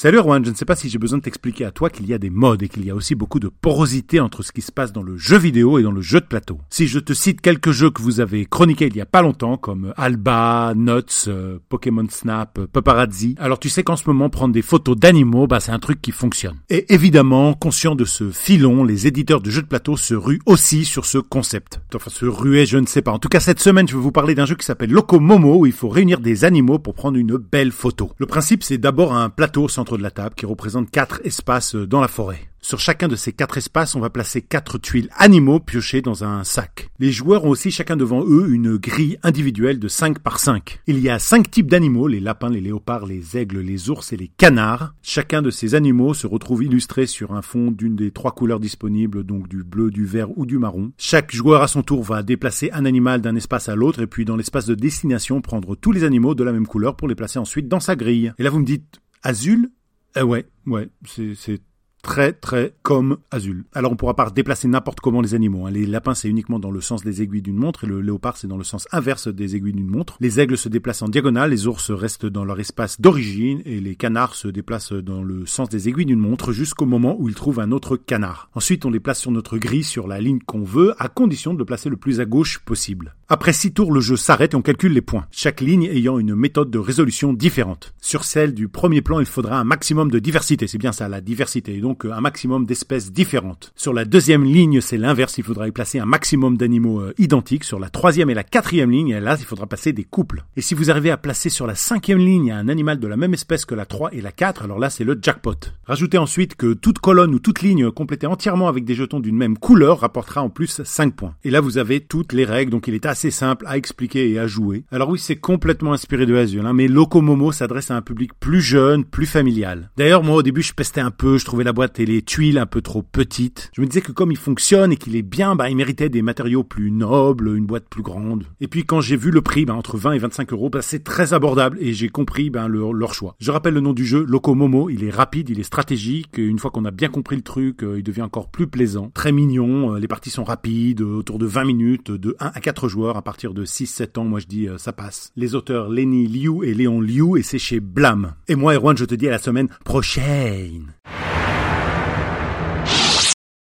Salut Erwan, je ne sais pas si j'ai besoin de t'expliquer à toi qu'il y a des modes et qu'il y a aussi beaucoup de porosité entre ce qui se passe dans le jeu vidéo et dans le jeu de plateau. Si je te cite quelques jeux que vous avez chroniqués il y a pas longtemps, comme Alba, Nuts, euh, Pokémon Snap, Paparazzi, alors tu sais qu'en ce moment prendre des photos d'animaux, bah c'est un truc qui fonctionne. Et évidemment, conscient de ce filon, les éditeurs de jeux de plateau se ruent aussi sur ce concept. Enfin, se ruer, je ne sais pas. En tout cas, cette semaine, je vais vous parler d'un jeu qui s'appelle Loco Momo, où il faut réunir des animaux pour prendre une belle photo. Le principe, c'est d'abord un plateau au de la table qui représente quatre espaces dans la forêt. Sur chacun de ces quatre espaces, on va placer quatre tuiles animaux piochées dans un sac. Les joueurs ont aussi chacun devant eux une grille individuelle de 5 par 5. Il y a cinq types d'animaux, les lapins, les léopards, les aigles, les ours et les canards. Chacun de ces animaux se retrouve illustré sur un fond d'une des trois couleurs disponibles, donc du bleu, du vert ou du marron. Chaque joueur à son tour va déplacer un animal d'un espace à l'autre et puis dans l'espace de destination prendre tous les animaux de la même couleur pour les placer ensuite dans sa grille. Et là vous me dites, Azul eh ouais, ouais, c'est très très comme Azul. Alors on pourra pas déplacer n'importe comment les animaux. Hein. Les lapins c'est uniquement dans le sens des aiguilles d'une montre et le léopard c'est dans le sens inverse des aiguilles d'une montre. Les aigles se déplacent en diagonale, les ours restent dans leur espace d'origine et les canards se déplacent dans le sens des aiguilles d'une montre jusqu'au moment où ils trouvent un autre canard. Ensuite on les place sur notre grille sur la ligne qu'on veut à condition de le placer le plus à gauche possible. Après six tours le jeu s'arrête et on calcule les points, chaque ligne ayant une méthode de résolution différente. Sur celle du premier plan il faudra un maximum de diversité, c'est bien ça la diversité, donc un maximum d'espèces différentes. Sur la deuxième ligne, c'est l'inverse, il faudra y placer un maximum d'animaux euh, identiques. Sur la troisième et la quatrième ligne, là, il faudra passer des couples. Et si vous arrivez à placer sur la cinquième ligne un animal de la même espèce que la 3 et la 4, alors là, c'est le jackpot. Rajoutez ensuite que toute colonne ou toute ligne complétée entièrement avec des jetons d'une même couleur rapportera en plus 5 points. Et là, vous avez toutes les règles, donc il est assez simple à expliquer et à jouer. Alors oui, c'est complètement inspiré de Azul, hein, mais Locomomo s'adresse à un public plus jeune, plus familial. D'ailleurs, moi, au début, je pestais un peu, je trouvais la boîte et les tuiles un peu trop petites. Je me disais que comme il fonctionne et qu'il est bien, bah, il méritait des matériaux plus nobles, une boîte plus grande. Et puis quand j'ai vu le prix, bah, entre 20 et 25 euros, bah, c'est très abordable et j'ai compris bah, leur, choix. Je rappelle le nom du jeu, Loco Momo. Il est rapide, il est stratégique. Une fois qu'on a bien compris le truc, euh, il devient encore plus plaisant. Très mignon. Euh, les parties sont rapides, euh, autour de 20 minutes, de 1 à 4 joueurs. À partir de 6-7 ans, moi je dis ça passe. Les auteurs Lenny Liu et Léon Liu et c'est chez Blam. Et moi, Erwan, je te dis à la semaine prochaine.